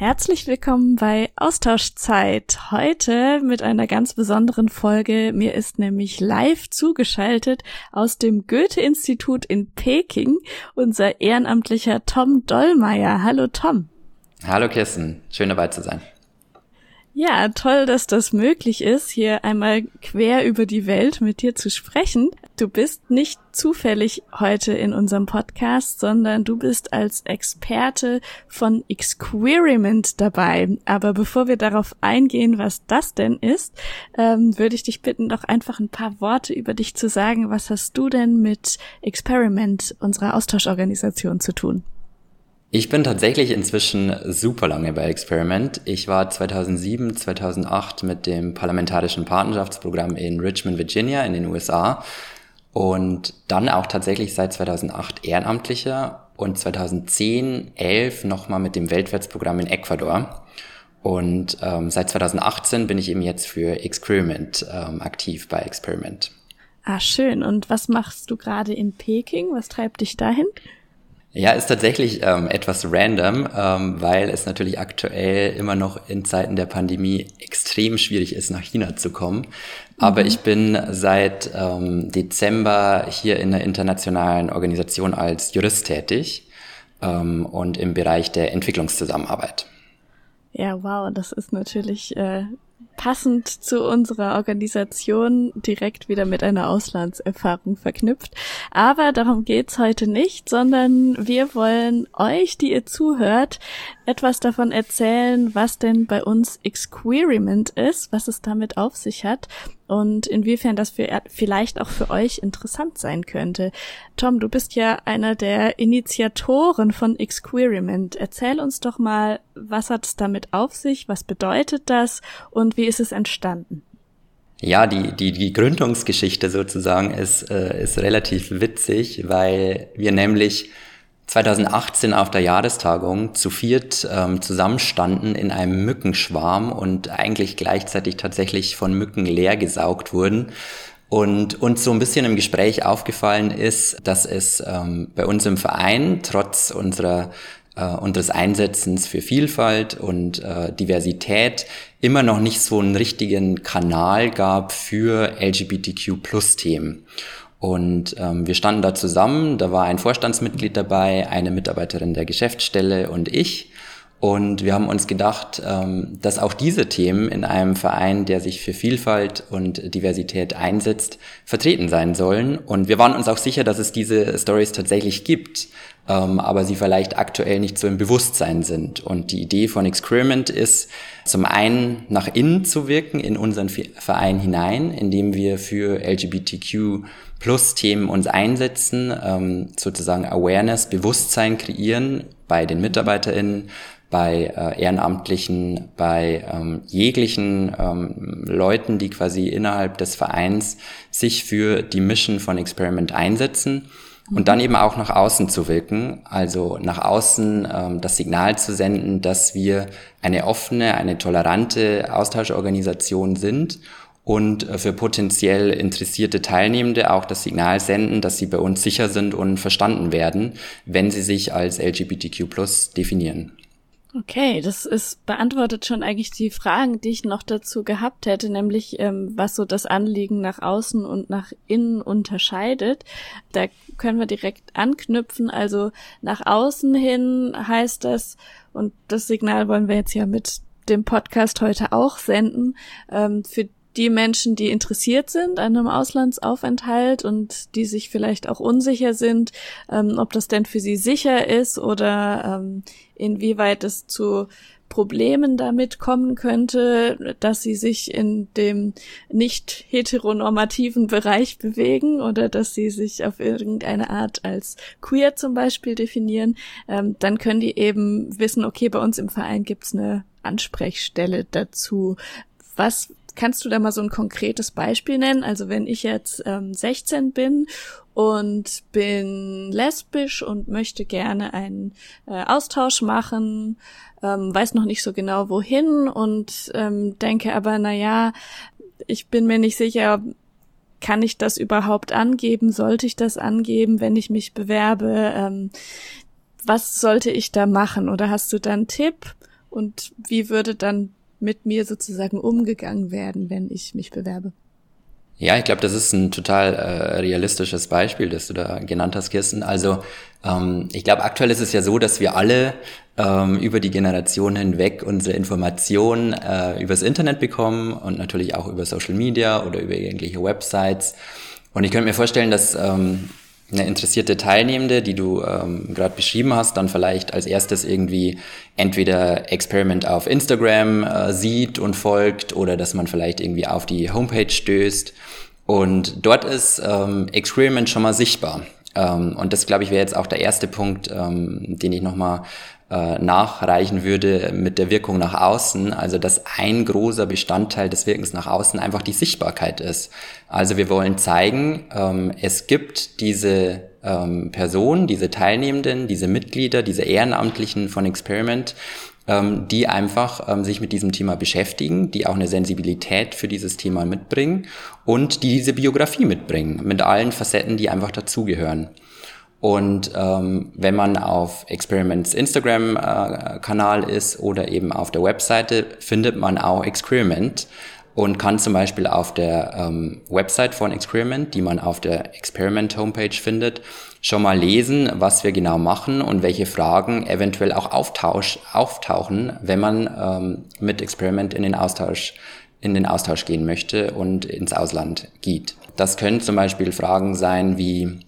Herzlich willkommen bei Austauschzeit. Heute mit einer ganz besonderen Folge. Mir ist nämlich live zugeschaltet aus dem Goethe-Institut in Peking unser ehrenamtlicher Tom Dollmeier. Hallo Tom. Hallo Kirsten, schön dabei zu sein. Ja, toll, dass das möglich ist, hier einmal quer über die Welt mit dir zu sprechen. Du bist nicht zufällig heute in unserem Podcast, sondern du bist als Experte von Experiment dabei. Aber bevor wir darauf eingehen, was das denn ist, ähm, würde ich dich bitten, doch einfach ein paar Worte über dich zu sagen. Was hast du denn mit Experiment, unserer Austauschorganisation, zu tun? Ich bin tatsächlich inzwischen super lange bei Experiment. Ich war 2007, 2008 mit dem Parlamentarischen Partnerschaftsprogramm in Richmond, Virginia in den USA und dann auch tatsächlich seit 2008 Ehrenamtlicher und 2010, 11 nochmal mit dem Weltwärtsprogramm in Ecuador. Und ähm, seit 2018 bin ich eben jetzt für Experiment ähm, aktiv bei Experiment. Ah, schön. Und was machst du gerade in Peking? Was treibt dich dahin? Ja, ist tatsächlich ähm, etwas random, ähm, weil es natürlich aktuell immer noch in Zeiten der Pandemie extrem schwierig ist, nach China zu kommen. Aber mhm. ich bin seit ähm, Dezember hier in einer internationalen Organisation als Jurist tätig ähm, und im Bereich der Entwicklungszusammenarbeit. Ja, wow, das ist natürlich äh, passend zu unserer Organisation direkt wieder mit einer Auslandserfahrung verknüpft. Aber darum geht's heute nicht, sondern wir wollen euch, die ihr zuhört, etwas davon erzählen, was denn bei uns Experiment ist, was es damit auf sich hat und inwiefern das für, vielleicht auch für euch interessant sein könnte. Tom, du bist ja einer der Initiatoren von Experiment. Erzähl uns doch mal, was hat es damit auf sich, was bedeutet das und wie ist es entstanden? Ja, die, die, die Gründungsgeschichte sozusagen ist, äh, ist relativ witzig, weil wir nämlich 2018 auf der Jahrestagung zu viert ähm, zusammenstanden in einem Mückenschwarm und eigentlich gleichzeitig tatsächlich von Mücken leer gesaugt wurden. Und uns so ein bisschen im Gespräch aufgefallen ist, dass es ähm, bei uns im Verein trotz unserer äh, unseres Einsetzens für Vielfalt und äh, Diversität immer noch nicht so einen richtigen Kanal gab für LGBTQ-Plus-Themen. Und ähm, wir standen da zusammen, da war ein Vorstandsmitglied dabei, eine Mitarbeiterin der Geschäftsstelle und ich. Und wir haben uns gedacht, ähm, dass auch diese Themen in einem Verein, der sich für Vielfalt und Diversität einsetzt, vertreten sein sollen. Und wir waren uns auch sicher, dass es diese Stories tatsächlich gibt, ähm, aber sie vielleicht aktuell nicht so im Bewusstsein sind. Und die Idee von Experiment ist, zum einen nach innen zu wirken in unseren Verein hinein, indem wir für LGBTQ plus Themen uns einsetzen, ähm, sozusagen Awareness, Bewusstsein kreieren bei den MitarbeiterInnen, bei äh, Ehrenamtlichen, bei ähm, jeglichen ähm, Leuten, die quasi innerhalb des Vereins sich für die Mission von Experiment einsetzen und dann eben auch nach außen zu wirken, also nach außen ähm, das Signal zu senden, dass wir eine offene, eine tolerante Austauschorganisation sind und äh, für potenziell interessierte Teilnehmende auch das Signal senden, dass sie bei uns sicher sind und verstanden werden, wenn sie sich als LGBTQ definieren. Okay, das ist beantwortet schon eigentlich die Fragen, die ich noch dazu gehabt hätte, nämlich ähm, was so das Anliegen nach außen und nach innen unterscheidet. Da können wir direkt anknüpfen. Also nach außen hin heißt das, und das Signal wollen wir jetzt ja mit dem Podcast heute auch senden, ähm, für die Menschen, die interessiert sind an einem Auslandsaufenthalt und die sich vielleicht auch unsicher sind, ähm, ob das denn für sie sicher ist oder ähm, inwieweit es zu Problemen damit kommen könnte, dass sie sich in dem nicht heteronormativen Bereich bewegen oder dass sie sich auf irgendeine Art als queer zum Beispiel definieren, ähm, dann können die eben wissen, okay, bei uns im Verein gibt's eine Ansprechstelle dazu. Was Kannst du da mal so ein konkretes Beispiel nennen? Also wenn ich jetzt ähm, 16 bin und bin lesbisch und möchte gerne einen äh, Austausch machen, ähm, weiß noch nicht so genau wohin und ähm, denke aber, na ja, ich bin mir nicht sicher, kann ich das überhaupt angeben? Sollte ich das angeben, wenn ich mich bewerbe? Ähm, was sollte ich da machen? Oder hast du da einen Tipp? Und wie würde dann mit mir sozusagen umgegangen werden, wenn ich mich bewerbe? Ja, ich glaube, das ist ein total äh, realistisches Beispiel, das du da genannt hast, Kirsten. Also ähm, ich glaube, aktuell ist es ja so, dass wir alle ähm, über die Generation hinweg unsere Informationen äh, übers Internet bekommen und natürlich auch über Social Media oder über irgendwelche Websites. Und ich könnte mir vorstellen, dass ähm, eine interessierte Teilnehmende, die du ähm, gerade beschrieben hast, dann vielleicht als erstes irgendwie entweder Experiment auf Instagram äh, sieht und folgt oder dass man vielleicht irgendwie auf die Homepage stößt. Und dort ist ähm, Experiment schon mal sichtbar. Ähm, und das, glaube ich, wäre jetzt auch der erste Punkt, ähm, den ich nochmal nachreichen würde mit der Wirkung nach außen. Also dass ein großer Bestandteil des Wirkens nach außen einfach die Sichtbarkeit ist. Also wir wollen zeigen, ähm, es gibt diese ähm, Personen, diese Teilnehmenden, diese Mitglieder, diese Ehrenamtlichen von Experiment, ähm, die einfach ähm, sich mit diesem Thema beschäftigen, die auch eine Sensibilität für dieses Thema mitbringen und die diese Biografie mitbringen, mit allen Facetten, die einfach dazugehören. Und ähm, wenn man auf Experiments Instagram-Kanal äh, ist oder eben auf der Webseite, findet man auch Experiment und kann zum Beispiel auf der ähm, Website von Experiment, die man auf der Experiment Homepage findet, schon mal lesen, was wir genau machen und welche Fragen eventuell auch auftauchen, wenn man ähm, mit Experiment in den Austausch in den Austausch gehen möchte und ins Ausland geht. Das können zum Beispiel Fragen sein wie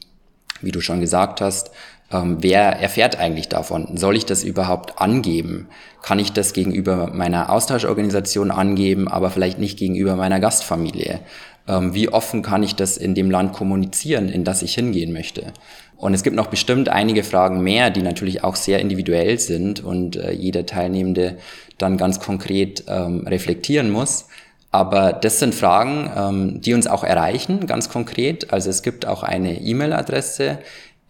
wie du schon gesagt hast, ähm, wer erfährt eigentlich davon? Soll ich das überhaupt angeben? Kann ich das gegenüber meiner Austauschorganisation angeben, aber vielleicht nicht gegenüber meiner Gastfamilie? Ähm, wie offen kann ich das in dem Land kommunizieren, in das ich hingehen möchte? Und es gibt noch bestimmt einige Fragen mehr, die natürlich auch sehr individuell sind und äh, jeder Teilnehmende dann ganz konkret ähm, reflektieren muss. Aber das sind Fragen, ähm, die uns auch erreichen, ganz konkret. Also es gibt auch eine E-Mail-Adresse,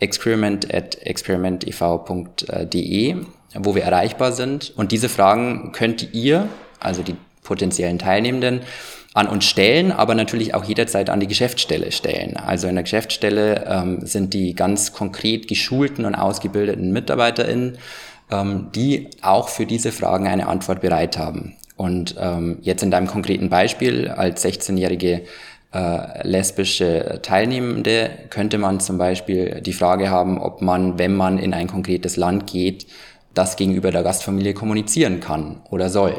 experiment at experimentev.de, wo wir erreichbar sind. Und diese Fragen könnt ihr, also die potenziellen Teilnehmenden, an uns stellen, aber natürlich auch jederzeit an die Geschäftsstelle stellen. Also in der Geschäftsstelle ähm, sind die ganz konkret geschulten und ausgebildeten MitarbeiterInnen, ähm, die auch für diese Fragen eine Antwort bereit haben. Und ähm, jetzt in deinem konkreten Beispiel als 16-jährige äh, lesbische Teilnehmende könnte man zum Beispiel die Frage haben, ob man, wenn man in ein konkretes Land geht, das gegenüber der Gastfamilie kommunizieren kann oder soll.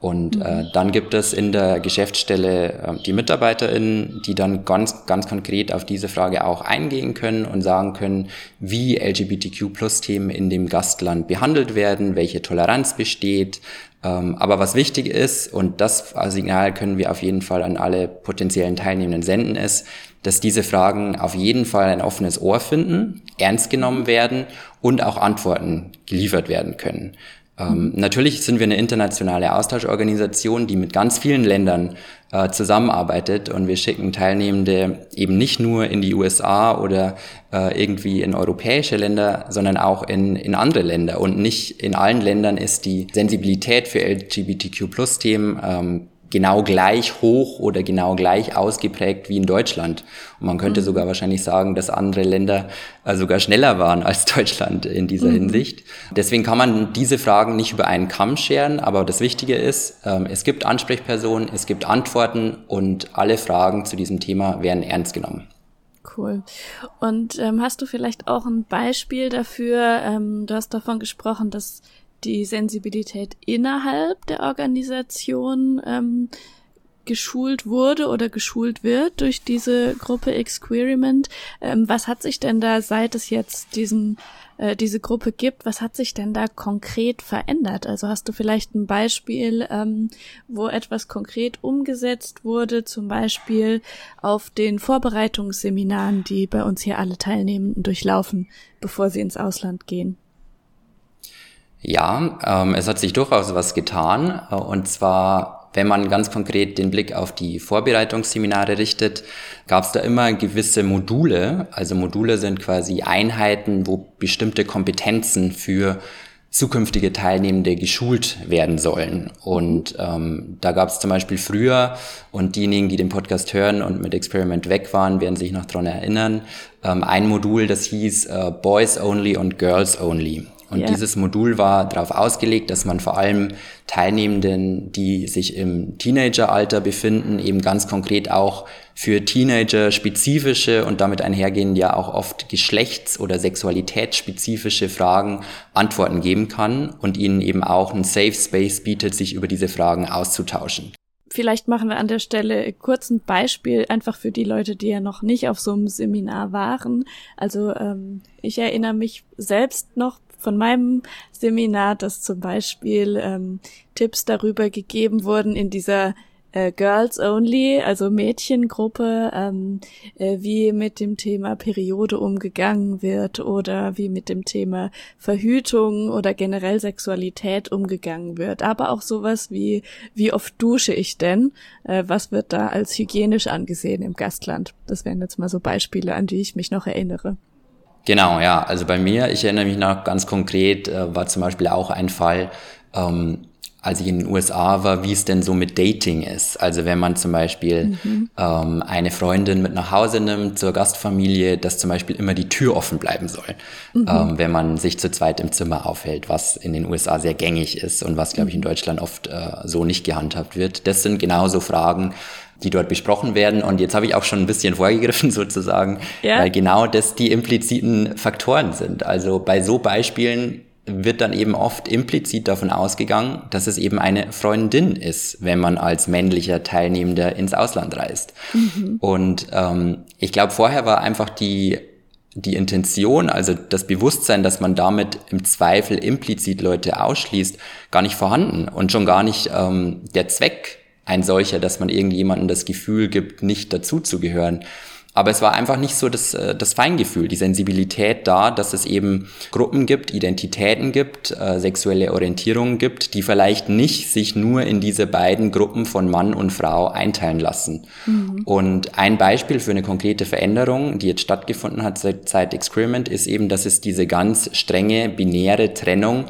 Und äh, mhm. dann gibt es in der Geschäftsstelle äh, die MitarbeiterInnen, die dann ganz, ganz konkret auf diese Frage auch eingehen können und sagen können, wie LGBTQ-Plus-Themen in dem Gastland behandelt werden, welche Toleranz besteht, ähm, aber was wichtig ist, und das Signal können wir auf jeden Fall an alle potenziellen Teilnehmenden senden, ist, dass diese Fragen auf jeden Fall ein offenes Ohr finden, ernst genommen werden und auch Antworten geliefert werden können. Ähm, natürlich sind wir eine internationale Austauschorganisation, die mit ganz vielen Ländern äh, zusammenarbeitet und wir schicken Teilnehmende eben nicht nur in die USA oder äh, irgendwie in europäische Länder, sondern auch in, in andere Länder. Und nicht in allen Ländern ist die Sensibilität für LGBTQ-Plus-Themen ähm, genau gleich hoch oder genau gleich ausgeprägt wie in Deutschland. Und man könnte mhm. sogar wahrscheinlich sagen, dass andere Länder äh, sogar schneller waren als Deutschland in dieser mhm. Hinsicht. Deswegen kann man diese Fragen nicht über einen Kamm scheren, aber das Wichtige ist, ähm, es gibt Ansprechpersonen, es gibt Antworten und alle Fragen zu diesem Thema werden ernst genommen. Cool. Und ähm, hast du vielleicht auch ein Beispiel dafür? Ähm, du hast davon gesprochen, dass die Sensibilität innerhalb der Organisation ähm, geschult wurde oder geschult wird durch diese Gruppe Experiment. Ähm, was hat sich denn da, seit es jetzt diesen äh, diese Gruppe gibt, was hat sich denn da konkret verändert? Also hast du vielleicht ein Beispiel, ähm, wo etwas konkret umgesetzt wurde, zum Beispiel auf den Vorbereitungsseminaren, die bei uns hier alle Teilnehmenden durchlaufen, bevor sie ins Ausland gehen? Ja, ähm, es hat sich durchaus was getan. Äh, und zwar, wenn man ganz konkret den Blick auf die Vorbereitungsseminare richtet, gab es da immer gewisse Module. Also Module sind quasi Einheiten, wo bestimmte Kompetenzen für zukünftige Teilnehmende geschult werden sollen. Und ähm, da gab es zum Beispiel früher, und diejenigen, die den Podcast hören und mit Experiment weg waren, werden sich noch dran erinnern, ähm, ein Modul, das hieß äh, Boys Only und Girls Only. Und ja. dieses Modul war darauf ausgelegt, dass man vor allem Teilnehmenden, die sich im Teenageralter befinden, eben ganz konkret auch für Teenager spezifische und damit einhergehend ja auch oft geschlechts- oder sexualitätsspezifische Fragen Antworten geben kann und ihnen eben auch einen Safe Space bietet, sich über diese Fragen auszutauschen. Vielleicht machen wir an der Stelle kurz ein Beispiel, einfach für die Leute, die ja noch nicht auf so einem Seminar waren. Also ähm, ich erinnere mich selbst noch von meinem Seminar, dass zum Beispiel ähm, Tipps darüber gegeben wurden in dieser äh, Girls Only, also Mädchengruppe, ähm, äh, wie mit dem Thema Periode umgegangen wird oder wie mit dem Thema Verhütung oder generell Sexualität umgegangen wird. Aber auch sowas wie, wie oft dusche ich denn? Äh, was wird da als hygienisch angesehen im Gastland? Das wären jetzt mal so Beispiele, an die ich mich noch erinnere. Genau, ja. Also bei mir, ich erinnere mich noch ganz konkret, äh, war zum Beispiel auch ein Fall, ähm, als ich in den USA war, wie es denn so mit Dating ist. Also wenn man zum Beispiel mhm. ähm, eine Freundin mit nach Hause nimmt zur Gastfamilie, dass zum Beispiel immer die Tür offen bleiben soll, mhm. ähm, wenn man sich zu zweit im Zimmer aufhält, was in den USA sehr gängig ist und was, glaube ich, in mhm. Deutschland oft äh, so nicht gehandhabt wird. Das sind genauso Fragen, die dort besprochen werden. Und jetzt habe ich auch schon ein bisschen vorgegriffen sozusagen, ja. weil genau das die impliziten Faktoren sind. Also bei so Beispielen wird dann eben oft implizit davon ausgegangen, dass es eben eine Freundin ist, wenn man als männlicher Teilnehmender ins Ausland reist. Mhm. Und ähm, ich glaube, vorher war einfach die die Intention, also das Bewusstsein, dass man damit im Zweifel implizit Leute ausschließt, gar nicht vorhanden und schon gar nicht ähm, der Zweck ein solcher, dass man irgendjemandem das Gefühl gibt, nicht dazuzugehören. Aber es war einfach nicht so das, äh, das Feingefühl, die Sensibilität da, dass es eben Gruppen gibt, Identitäten gibt, äh, sexuelle Orientierungen gibt, die vielleicht nicht sich nur in diese beiden Gruppen von Mann und Frau einteilen lassen. Mhm. Und ein Beispiel für eine konkrete Veränderung, die jetzt stattgefunden hat seit, seit Experiment, ist eben, dass es diese ganz strenge binäre Trennung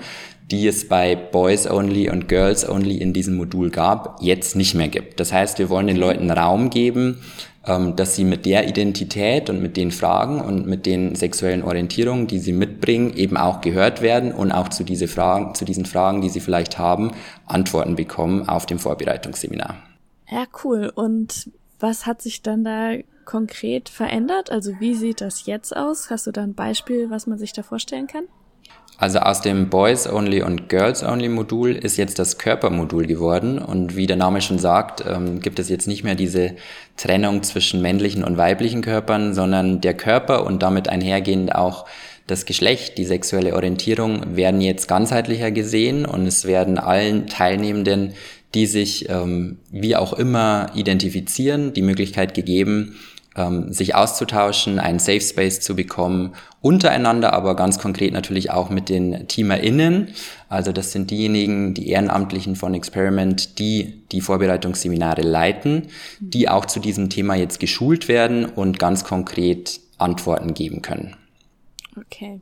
die es bei Boys Only und Girls Only in diesem Modul gab, jetzt nicht mehr gibt. Das heißt, wir wollen den Leuten Raum geben, ähm, dass sie mit der Identität und mit den Fragen und mit den sexuellen Orientierungen, die sie mitbringen, eben auch gehört werden und auch zu, diese Fragen, zu diesen Fragen, die sie vielleicht haben, Antworten bekommen auf dem Vorbereitungsseminar. Ja, cool. Und was hat sich dann da konkret verändert? Also wie sieht das jetzt aus? Hast du da ein Beispiel, was man sich da vorstellen kann? Also aus dem Boys Only und Girls Only Modul ist jetzt das Körpermodul geworden. Und wie der Name schon sagt, ähm, gibt es jetzt nicht mehr diese Trennung zwischen männlichen und weiblichen Körpern, sondern der Körper und damit einhergehend auch das Geschlecht, die sexuelle Orientierung werden jetzt ganzheitlicher gesehen. Und es werden allen Teilnehmenden, die sich ähm, wie auch immer identifizieren, die Möglichkeit gegeben, ähm, sich auszutauschen, einen Safe Space zu bekommen, untereinander, aber ganz konkret natürlich auch mit den TeamerInnen. Also das sind diejenigen, die Ehrenamtlichen von Experiment, die die Vorbereitungsseminare leiten, die auch zu diesem Thema jetzt geschult werden und ganz konkret Antworten geben können. Okay.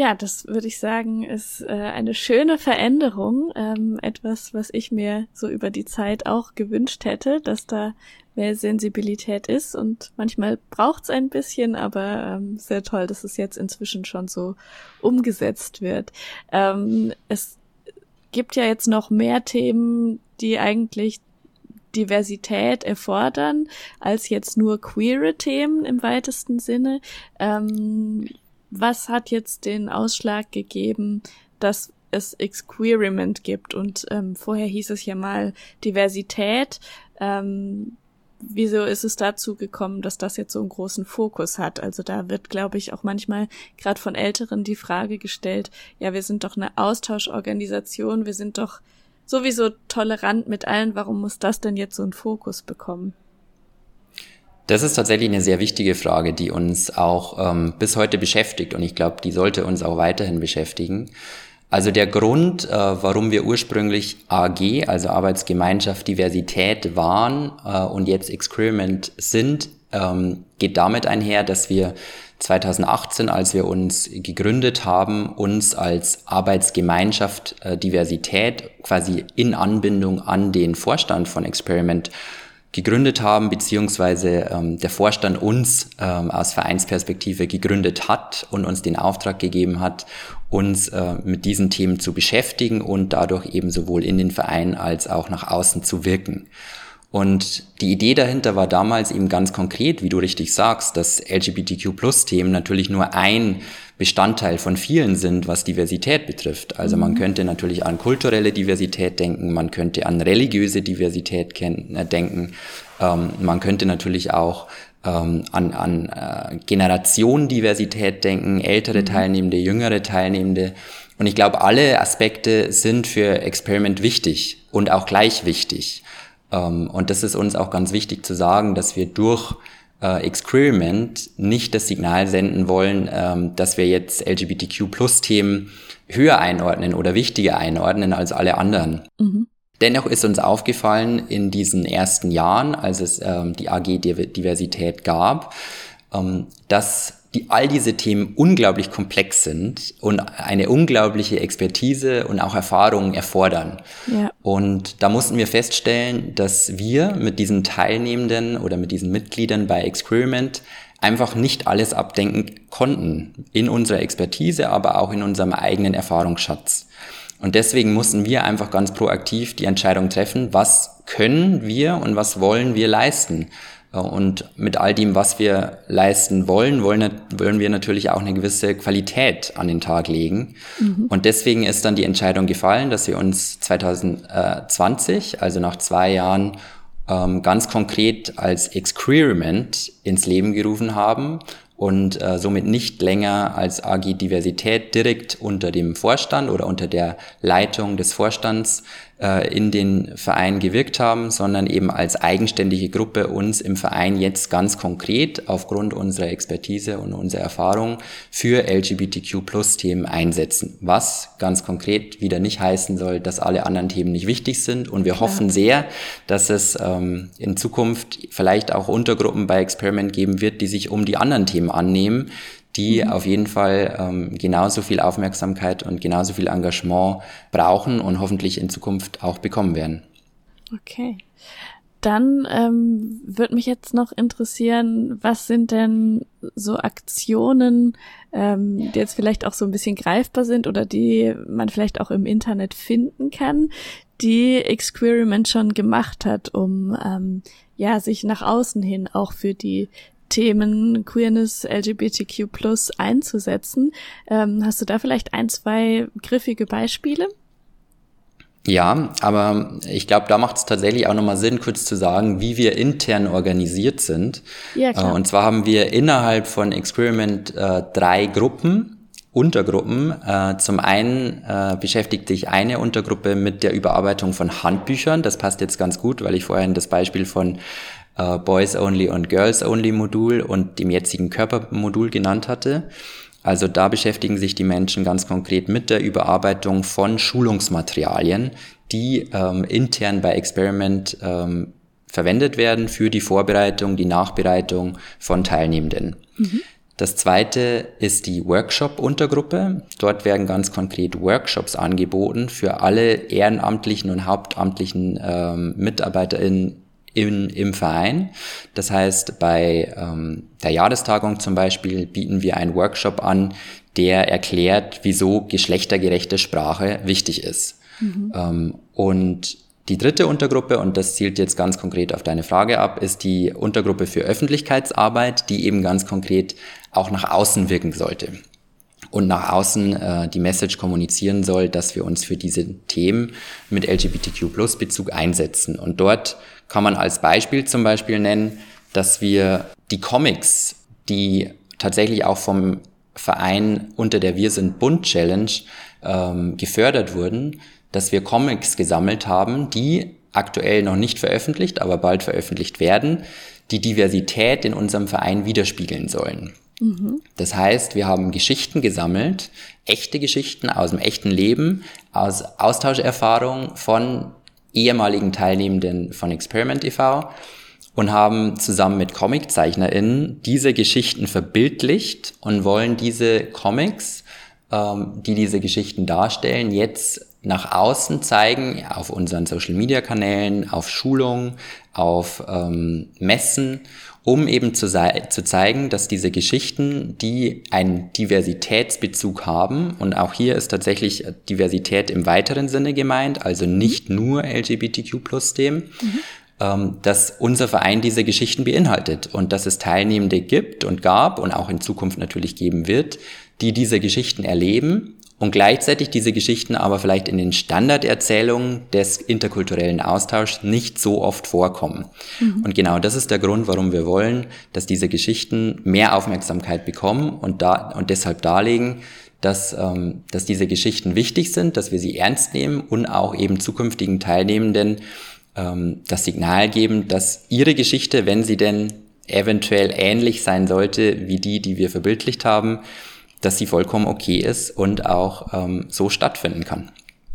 Ja, das würde ich sagen, ist äh, eine schöne Veränderung. Ähm, etwas, was ich mir so über die Zeit auch gewünscht hätte, dass da mehr Sensibilität ist und manchmal braucht's ein bisschen, aber ähm, sehr toll, dass es jetzt inzwischen schon so umgesetzt wird. Ähm, es gibt ja jetzt noch mehr Themen, die eigentlich Diversität erfordern, als jetzt nur queere Themen im weitesten Sinne. Ähm, was hat jetzt den Ausschlag gegeben, dass es Experiment gibt und ähm, vorher hieß es ja mal Diversität. Ähm, wieso ist es dazu gekommen, dass das jetzt so einen großen Fokus hat? Also da wird, glaube ich, auch manchmal gerade von Älteren die Frage gestellt, ja, wir sind doch eine Austauschorganisation, wir sind doch sowieso tolerant mit allen, warum muss das denn jetzt so einen Fokus bekommen? Das ist tatsächlich eine sehr wichtige Frage, die uns auch ähm, bis heute beschäftigt und ich glaube, die sollte uns auch weiterhin beschäftigen. Also der Grund, äh, warum wir ursprünglich AG, also Arbeitsgemeinschaft Diversität waren äh, und jetzt Experiment sind, ähm, geht damit einher, dass wir 2018, als wir uns gegründet haben, uns als Arbeitsgemeinschaft äh, Diversität quasi in Anbindung an den Vorstand von Experiment gegründet haben, beziehungsweise ähm, der Vorstand uns ähm, aus Vereinsperspektive gegründet hat und uns den Auftrag gegeben hat, uns äh, mit diesen Themen zu beschäftigen und dadurch eben sowohl in den Verein als auch nach außen zu wirken. Und die Idee dahinter war damals eben ganz konkret, wie du richtig sagst, dass LGBTQ-Plus-Themen natürlich nur ein Bestandteil von vielen sind, was Diversität betrifft. Also man mhm. könnte natürlich an kulturelle Diversität denken, man könnte an religiöse Diversität äh, denken, ähm, man könnte natürlich auch ähm, an, an äh, Generationendiversität denken, ältere mhm. Teilnehmende, jüngere Teilnehmende. Und ich glaube, alle Aspekte sind für Experiment wichtig und auch gleich wichtig. Ähm, und das ist uns auch ganz wichtig zu sagen, dass wir durch äh, Experiment nicht das Signal senden wollen, ähm, dass wir jetzt LGBTQ-Plus-Themen höher einordnen oder wichtiger einordnen als alle anderen. Mhm. Dennoch ist uns aufgefallen in diesen ersten Jahren, als es ähm, die AG Diversität gab, dass die all diese Themen unglaublich komplex sind und eine unglaubliche Expertise und auch Erfahrung erfordern. Ja. Und da mussten wir feststellen, dass wir mit diesen Teilnehmenden oder mit diesen Mitgliedern bei Experiment einfach nicht alles abdenken konnten in unserer Expertise, aber auch in unserem eigenen Erfahrungsschatz. Und deswegen mussten wir einfach ganz proaktiv die Entscheidung treffen, was können wir und was wollen wir leisten. Und mit all dem, was wir leisten wollen, wollen, wollen wir natürlich auch eine gewisse Qualität an den Tag legen. Mhm. Und deswegen ist dann die Entscheidung gefallen, dass wir uns 2020, also nach zwei Jahren, ähm, ganz konkret als Experiment ins Leben gerufen haben und äh, somit nicht länger als AG Diversität direkt unter dem Vorstand oder unter der Leitung des Vorstands äh, in den Verein gewirkt haben, sondern eben als eigenständige Gruppe uns im Verein jetzt ganz konkret aufgrund unserer Expertise und unserer Erfahrung für LGBTQ-Plus-Themen einsetzen. Was ganz konkret wieder nicht heißen soll, dass alle anderen Themen nicht wichtig sind. Und wir hoffen sehr, dass es ähm, in Zukunft vielleicht auch Untergruppen bei Experiment geben wird, die sich um die anderen Themen annehmen, die mhm. auf jeden Fall ähm, genauso viel Aufmerksamkeit und genauso viel Engagement brauchen und hoffentlich in Zukunft auch bekommen werden. Okay. Dann ähm, würde mich jetzt noch interessieren, was sind denn so Aktionen, ähm, die jetzt vielleicht auch so ein bisschen greifbar sind oder die man vielleicht auch im Internet finden kann, die Experiment schon gemacht hat, um ähm, ja sich nach außen hin auch für die Themen Queerness, LGBTQ plus einzusetzen. Ähm, hast du da vielleicht ein, zwei griffige Beispiele? Ja, aber ich glaube, da macht es tatsächlich auch nochmal Sinn, kurz zu sagen, wie wir intern organisiert sind. Ja, klar. Äh, und zwar haben wir innerhalb von Experiment äh, drei Gruppen, Untergruppen. Äh, zum einen äh, beschäftigt sich eine Untergruppe mit der Überarbeitung von Handbüchern. Das passt jetzt ganz gut, weil ich vorhin das Beispiel von äh, Boys Only und Girls Only Modul und dem jetzigen Körpermodul genannt hatte. Also da beschäftigen sich die Menschen ganz konkret mit der Überarbeitung von Schulungsmaterialien, die ähm, intern bei Experiment ähm, verwendet werden für die Vorbereitung, die Nachbereitung von Teilnehmenden. Mhm. Das zweite ist die Workshop-Untergruppe. Dort werden ganz konkret Workshops angeboten für alle ehrenamtlichen und hauptamtlichen ähm, MitarbeiterInnen in, im Verein. Das heißt, bei ähm, der Jahrestagung zum Beispiel bieten wir einen Workshop an, der erklärt, wieso geschlechtergerechte Sprache wichtig ist. Mhm. Ähm, und die dritte Untergruppe, und das zielt jetzt ganz konkret auf deine Frage ab, ist die Untergruppe für Öffentlichkeitsarbeit, die eben ganz konkret auch nach außen wirken sollte und nach außen äh, die Message kommunizieren soll, dass wir uns für diese Themen mit LGBTQ-Plus-Bezug einsetzen. Und dort kann man als Beispiel zum Beispiel nennen, dass wir die Comics, die tatsächlich auch vom Verein unter der Wir sind Bund Challenge ähm, gefördert wurden, dass wir Comics gesammelt haben, die aktuell noch nicht veröffentlicht, aber bald veröffentlicht werden, die Diversität in unserem Verein widerspiegeln sollen. Mhm. Das heißt, wir haben Geschichten gesammelt, echte Geschichten aus dem echten Leben, aus Austauscherfahrung von ehemaligen Teilnehmenden von Experiment e.V. und haben zusammen mit ComiczeichnerInnen diese Geschichten verbildlicht und wollen diese Comics, ähm, die diese Geschichten darstellen, jetzt nach außen zeigen, auf unseren Social-Media-Kanälen, auf Schulungen, auf ähm, Messen, um eben zu, zu zeigen, dass diese Geschichten, die einen Diversitätsbezug haben, und auch hier ist tatsächlich Diversität im weiteren Sinne gemeint, also nicht nur LGBTQ plus Themen, mhm. ähm, dass unser Verein diese Geschichten beinhaltet und dass es Teilnehmende gibt und gab und auch in Zukunft natürlich geben wird, die diese Geschichten erleben und gleichzeitig diese Geschichten aber vielleicht in den Standarderzählungen des interkulturellen Austauschs nicht so oft vorkommen. Mhm. Und genau das ist der Grund, warum wir wollen, dass diese Geschichten mehr Aufmerksamkeit bekommen und, da, und deshalb darlegen, dass, ähm, dass diese Geschichten wichtig sind, dass wir sie ernst nehmen und auch eben zukünftigen Teilnehmenden ähm, das Signal geben, dass ihre Geschichte, wenn sie denn eventuell ähnlich sein sollte wie die, die wir verbildlicht haben, dass sie vollkommen okay ist und auch ähm, so stattfinden kann.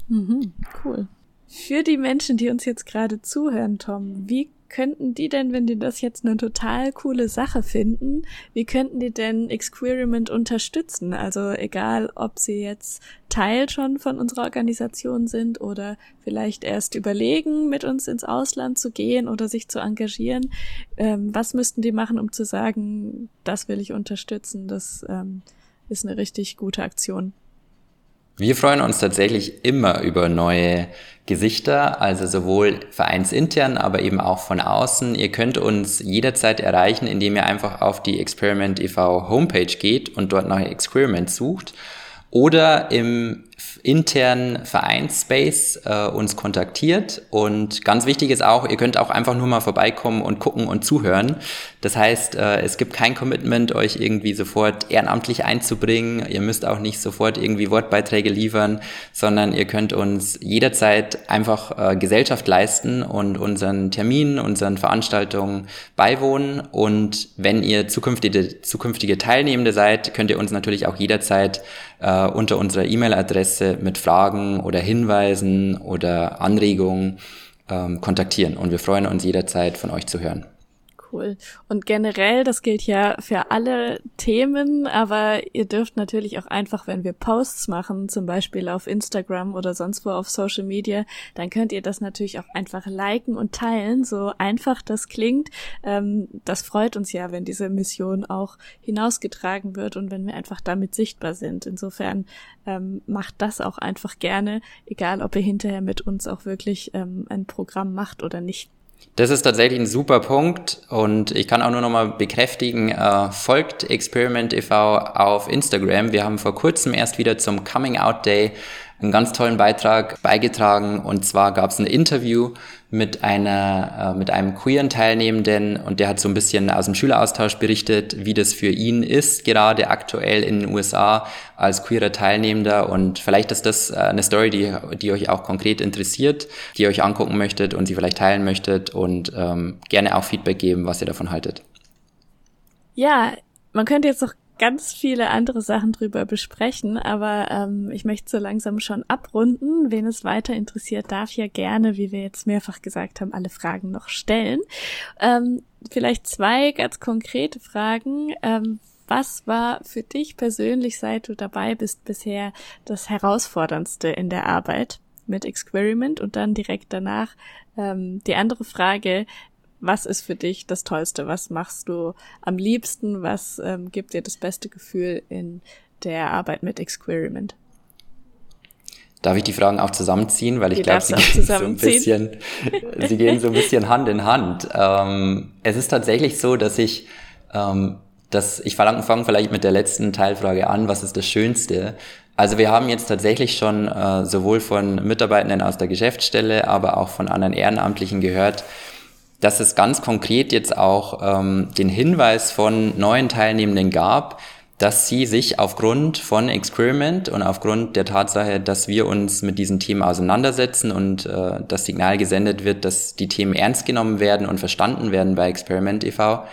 Mhm, cool. Für die Menschen, die uns jetzt gerade zuhören, Tom, wie könnten die denn, wenn die das jetzt eine total coole Sache finden, wie könnten die denn Experiment unterstützen? Also egal, ob sie jetzt Teil schon von unserer Organisation sind oder vielleicht erst überlegen, mit uns ins Ausland zu gehen oder sich zu engagieren. Ähm, was müssten die machen, um zu sagen, das will ich unterstützen, das ähm, ist eine richtig gute Aktion. Wir freuen uns tatsächlich immer über neue Gesichter, also sowohl vereinsintern, aber eben auch von außen. Ihr könnt uns jederzeit erreichen, indem ihr einfach auf die Experiment e.V. Homepage geht und dort nach Experiment sucht oder im internen Vereinsspace äh, uns kontaktiert. Und ganz wichtig ist auch, ihr könnt auch einfach nur mal vorbeikommen und gucken und zuhören. Das heißt, äh, es gibt kein Commitment, euch irgendwie sofort ehrenamtlich einzubringen. Ihr müsst auch nicht sofort irgendwie Wortbeiträge liefern, sondern ihr könnt uns jederzeit einfach äh, Gesellschaft leisten und unseren Terminen, unseren Veranstaltungen beiwohnen. Und wenn ihr zukünftige, zukünftige Teilnehmende seid, könnt ihr uns natürlich auch jederzeit äh, unter unserer E-Mail-Adresse mit Fragen oder Hinweisen oder Anregungen ähm, kontaktieren. Und wir freuen uns jederzeit von euch zu hören cool. Und generell, das gilt ja für alle Themen, aber ihr dürft natürlich auch einfach, wenn wir Posts machen, zum Beispiel auf Instagram oder sonst wo auf Social Media, dann könnt ihr das natürlich auch einfach liken und teilen, so einfach das klingt. Ähm, das freut uns ja, wenn diese Mission auch hinausgetragen wird und wenn wir einfach damit sichtbar sind. Insofern ähm, macht das auch einfach gerne, egal ob ihr hinterher mit uns auch wirklich ähm, ein Programm macht oder nicht. Das ist tatsächlich ein super Punkt und ich kann auch nur nochmal bekräftigen, äh, folgt Experiment e.V. auf Instagram. Wir haben vor kurzem erst wieder zum Coming Out Day einen ganz tollen Beitrag beigetragen. Und zwar gab es ein Interview mit einer, äh, mit einem queeren Teilnehmenden und der hat so ein bisschen aus dem Schüleraustausch berichtet, wie das für ihn ist, gerade aktuell in den USA als queerer Teilnehmender. Und vielleicht ist das äh, eine Story, die, die euch auch konkret interessiert, die ihr euch angucken möchtet und sie vielleicht teilen möchtet und ähm, gerne auch Feedback geben, was ihr davon haltet. Ja, man könnte jetzt noch ganz viele andere Sachen drüber besprechen, aber ähm, ich möchte so langsam schon abrunden. Wen es weiter interessiert, darf ja gerne, wie wir jetzt mehrfach gesagt haben, alle Fragen noch stellen. Ähm, vielleicht zwei ganz konkrete Fragen. Ähm, was war für dich persönlich, seit du dabei bist, bisher das Herausforderndste in der Arbeit mit Experiment? Und dann direkt danach ähm, die andere Frage, was ist für dich das Tollste? Was machst du am liebsten? Was ähm, gibt dir das beste Gefühl in der Arbeit mit Experiment? Darf ich die Fragen auch zusammenziehen? Weil ich glaube, sie gehen so ein bisschen, sie gehen so ein bisschen Hand in Hand. Ähm, es ist tatsächlich so, dass ich, ähm, dass ich fange vielleicht mit der letzten Teilfrage an. Was ist das Schönste? Also wir haben jetzt tatsächlich schon äh, sowohl von Mitarbeitenden aus der Geschäftsstelle, aber auch von anderen Ehrenamtlichen gehört, dass es ganz konkret jetzt auch ähm, den Hinweis von neuen Teilnehmenden gab, dass sie sich aufgrund von Experiment und aufgrund der Tatsache, dass wir uns mit diesen Themen auseinandersetzen und äh, das Signal gesendet wird, dass die Themen ernst genommen werden und verstanden werden bei Experiment e.V.,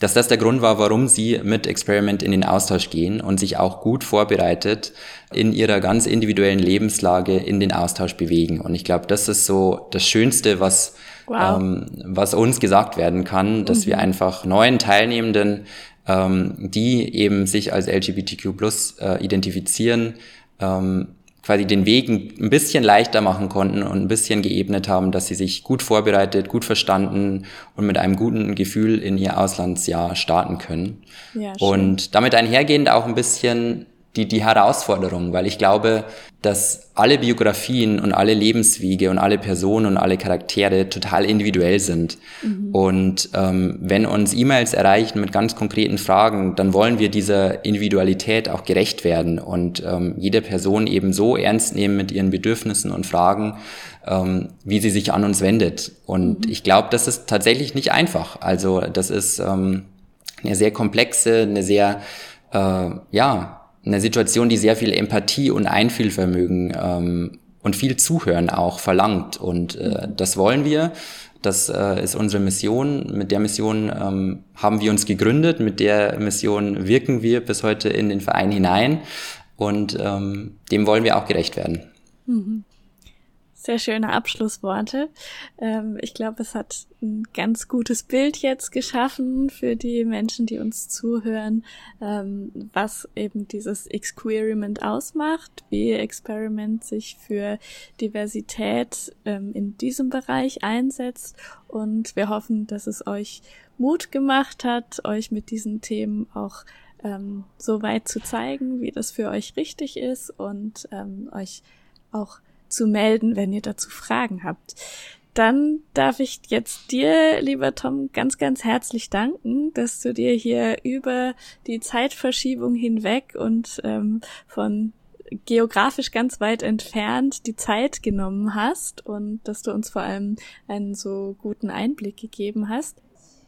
dass das der Grund war, warum sie mit Experiment in den Austausch gehen und sich auch gut vorbereitet in ihrer ganz individuellen Lebenslage in den Austausch bewegen. Und ich glaube, das ist so das Schönste, was wow. ähm, was uns gesagt werden kann, dass mhm. wir einfach neuen Teilnehmenden, ähm, die eben sich als LGBTQ plus äh, identifizieren, ähm, quasi den Weg ein bisschen leichter machen konnten und ein bisschen geebnet haben, dass sie sich gut vorbereitet, gut verstanden und mit einem guten Gefühl in ihr Auslandsjahr starten können. Ja, und damit einhergehend auch ein bisschen die, die Herausforderung, weil ich glaube, dass alle Biografien und alle Lebenswege und alle Personen und alle Charaktere total individuell sind. Mhm. Und ähm, wenn uns E-Mails erreichen mit ganz konkreten Fragen, dann wollen wir dieser Individualität auch gerecht werden und ähm, jede Person eben so ernst nehmen mit ihren Bedürfnissen und Fragen, ähm, wie sie sich an uns wendet. Und mhm. ich glaube, das ist tatsächlich nicht einfach. Also das ist ähm, eine sehr komplexe, eine sehr, äh, ja, eine Situation, die sehr viel Empathie und Einfühlvermögen ähm, und viel Zuhören auch verlangt. Und äh, das wollen wir. Das äh, ist unsere Mission. Mit der Mission ähm, haben wir uns gegründet. Mit der Mission wirken wir bis heute in den Verein hinein. Und ähm, dem wollen wir auch gerecht werden. Mhm. Sehr schöne Abschlussworte. Ähm, ich glaube, es hat ein ganz gutes Bild jetzt geschaffen für die Menschen, die uns zuhören, ähm, was eben dieses Experiment ausmacht, wie Experiment sich für Diversität ähm, in diesem Bereich einsetzt. Und wir hoffen, dass es euch Mut gemacht hat, euch mit diesen Themen auch so weit zu zeigen, wie das für euch richtig ist und euch auch zu melden, wenn ihr dazu Fragen habt. Dann darf ich jetzt dir, lieber Tom, ganz, ganz herzlich danken, dass du dir hier über die Zeitverschiebung hinweg und ähm, von geografisch ganz weit entfernt die Zeit genommen hast und dass du uns vor allem einen so guten Einblick gegeben hast.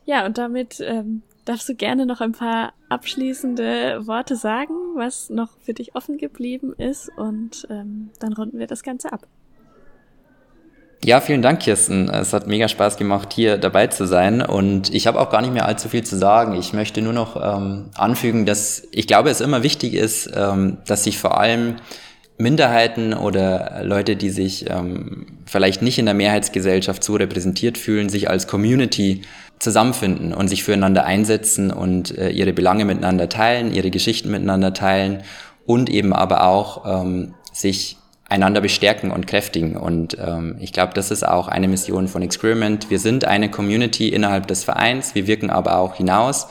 Ja, und damit ähm, darfst du gerne noch ein paar abschließende Worte sagen, was noch für dich offen geblieben ist und ähm, dann runden wir das Ganze ab. Ja, vielen Dank, Kirsten. Es hat mega Spaß gemacht, hier dabei zu sein. Und ich habe auch gar nicht mehr allzu viel zu sagen. Ich möchte nur noch ähm, anfügen, dass ich glaube, es immer wichtig ist, ähm, dass sich vor allem Minderheiten oder Leute, die sich ähm, vielleicht nicht in der Mehrheitsgesellschaft so repräsentiert fühlen, sich als Community zusammenfinden und sich füreinander einsetzen und äh, ihre Belange miteinander teilen, ihre Geschichten miteinander teilen und eben aber auch ähm, sich einander bestärken und kräftigen. Und ähm, ich glaube, das ist auch eine Mission von Experiment. Wir sind eine Community innerhalb des Vereins, wir wirken aber auch hinaus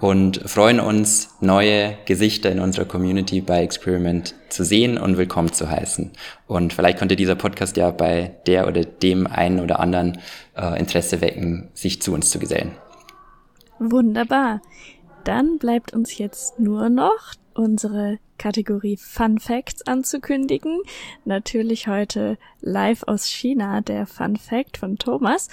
und freuen uns, neue Gesichter in unserer Community bei Experiment zu sehen und willkommen zu heißen. Und vielleicht konnte dieser Podcast ja bei der oder dem einen oder anderen äh, Interesse wecken, sich zu uns zu gesellen. Wunderbar. Dann bleibt uns jetzt nur noch unsere Kategorie Fun Facts anzukündigen. Natürlich heute live aus China der Fun Fact von Thomas.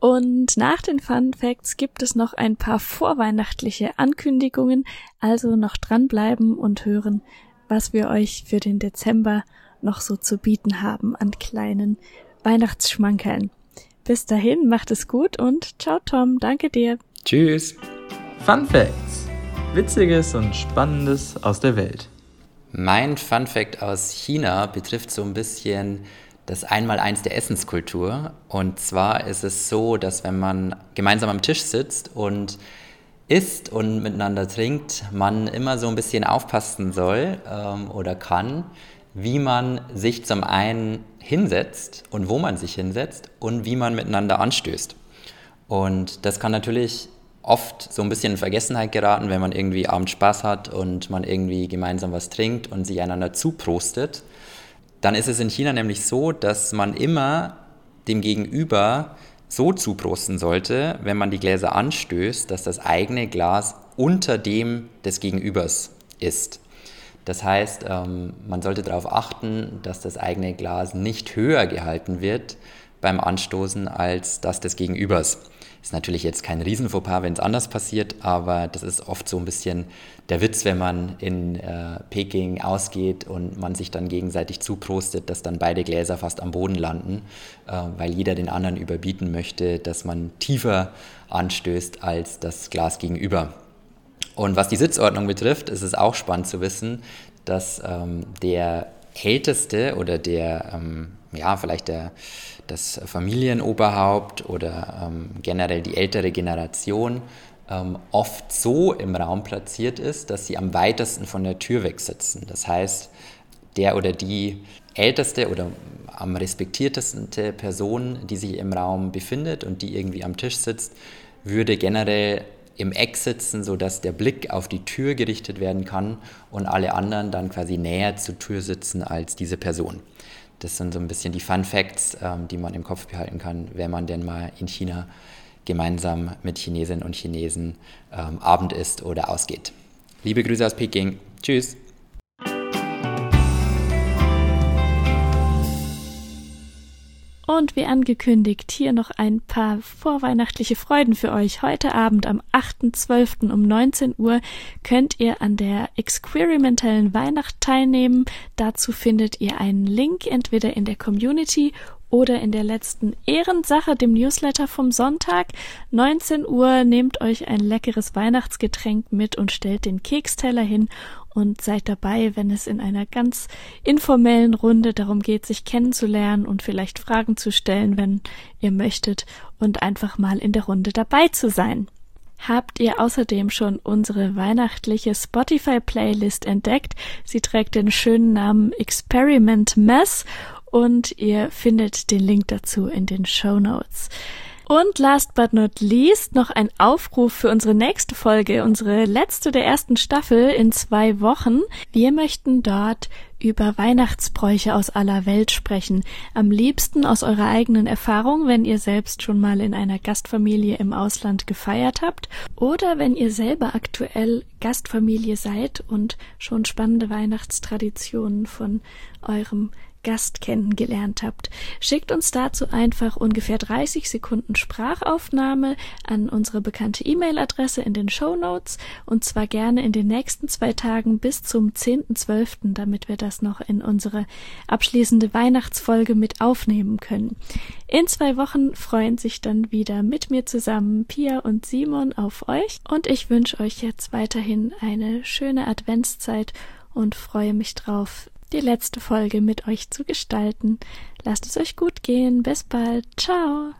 Und nach den Fun Facts gibt es noch ein paar vorweihnachtliche Ankündigungen, also noch dranbleiben und hören, was wir euch für den Dezember noch so zu bieten haben an kleinen Weihnachtsschmankeln. Bis dahin, macht es gut und ciao Tom, danke dir. Tschüss. Fun Facts. Witziges und Spannendes aus der Welt. Mein Fun Fact aus China betrifft so ein bisschen das Einmaleins der Essenskultur. Und zwar ist es so, dass wenn man gemeinsam am Tisch sitzt und isst und miteinander trinkt, man immer so ein bisschen aufpassen soll ähm, oder kann, wie man sich zum einen hinsetzt und wo man sich hinsetzt und wie man miteinander anstößt. Und das kann natürlich oft so ein bisschen in Vergessenheit geraten, wenn man irgendwie abends Spaß hat und man irgendwie gemeinsam was trinkt und sich einander zuprostet dann ist es in China nämlich so, dass man immer dem Gegenüber so zuprosten sollte, wenn man die Gläser anstößt, dass das eigene Glas unter dem des Gegenübers ist. Das heißt, ähm, man sollte darauf achten, dass das eigene Glas nicht höher gehalten wird beim Anstoßen als das des Gegenübers. Ist natürlich jetzt kein Riesenfauxpas, wenn es anders passiert, aber das ist oft so ein bisschen der Witz, wenn man in äh, Peking ausgeht und man sich dann gegenseitig zuprostet, dass dann beide Gläser fast am Boden landen, äh, weil jeder den anderen überbieten möchte, dass man tiefer anstößt als das Glas gegenüber. Und was die Sitzordnung betrifft, ist es auch spannend zu wissen, dass ähm, der Älteste oder der, ähm, ja, vielleicht der, das Familienoberhaupt oder ähm, generell die ältere Generation ähm, oft so im Raum platziert ist, dass sie am weitesten von der Tür weg sitzen. Das heißt, der oder die älteste oder am respektierteste Person, die sich im Raum befindet und die irgendwie am Tisch sitzt, würde generell im Eck sitzen, sodass der Blick auf die Tür gerichtet werden kann und alle anderen dann quasi näher zur Tür sitzen als diese Person. Das sind so ein bisschen die Fun Facts, ähm, die man im Kopf behalten kann, wenn man denn mal in China gemeinsam mit Chinesinnen und Chinesen ähm, Abend isst oder ausgeht. Liebe Grüße aus Peking. Tschüss. Und wie angekündigt, hier noch ein paar vorweihnachtliche Freuden für euch. Heute Abend am 8.12. um 19 Uhr könnt ihr an der experimentellen Weihnacht teilnehmen. Dazu findet ihr einen Link entweder in der Community oder in der letzten Ehrensache, dem Newsletter vom Sonntag. 19 Uhr nehmt euch ein leckeres Weihnachtsgetränk mit und stellt den Keksteller hin und seid dabei, wenn es in einer ganz informellen Runde darum geht, sich kennenzulernen und vielleicht Fragen zu stellen, wenn ihr möchtet und einfach mal in der Runde dabei zu sein. Habt ihr außerdem schon unsere weihnachtliche Spotify-Playlist entdeckt? Sie trägt den schönen Namen Experiment Mess und ihr findet den Link dazu in den Show Notes. Und last but not least noch ein Aufruf für unsere nächste Folge, unsere letzte der ersten Staffel in zwei Wochen. Wir möchten dort über Weihnachtsbräuche aus aller Welt sprechen. Am liebsten aus eurer eigenen Erfahrung, wenn ihr selbst schon mal in einer Gastfamilie im Ausland gefeiert habt oder wenn ihr selber aktuell Gastfamilie seid und schon spannende Weihnachtstraditionen von eurem Gast kennengelernt habt. Schickt uns dazu einfach ungefähr 30 Sekunden Sprachaufnahme an unsere bekannte E-Mail-Adresse in den Show Notes und zwar gerne in den nächsten zwei Tagen bis zum 10.12., damit wir das noch in unsere abschließende Weihnachtsfolge mit aufnehmen können. In zwei Wochen freuen sich dann wieder mit mir zusammen Pia und Simon auf euch und ich wünsche euch jetzt weiterhin eine schöne Adventszeit und freue mich drauf, die letzte Folge mit euch zu gestalten. Lasst es euch gut gehen. Bis bald. Ciao.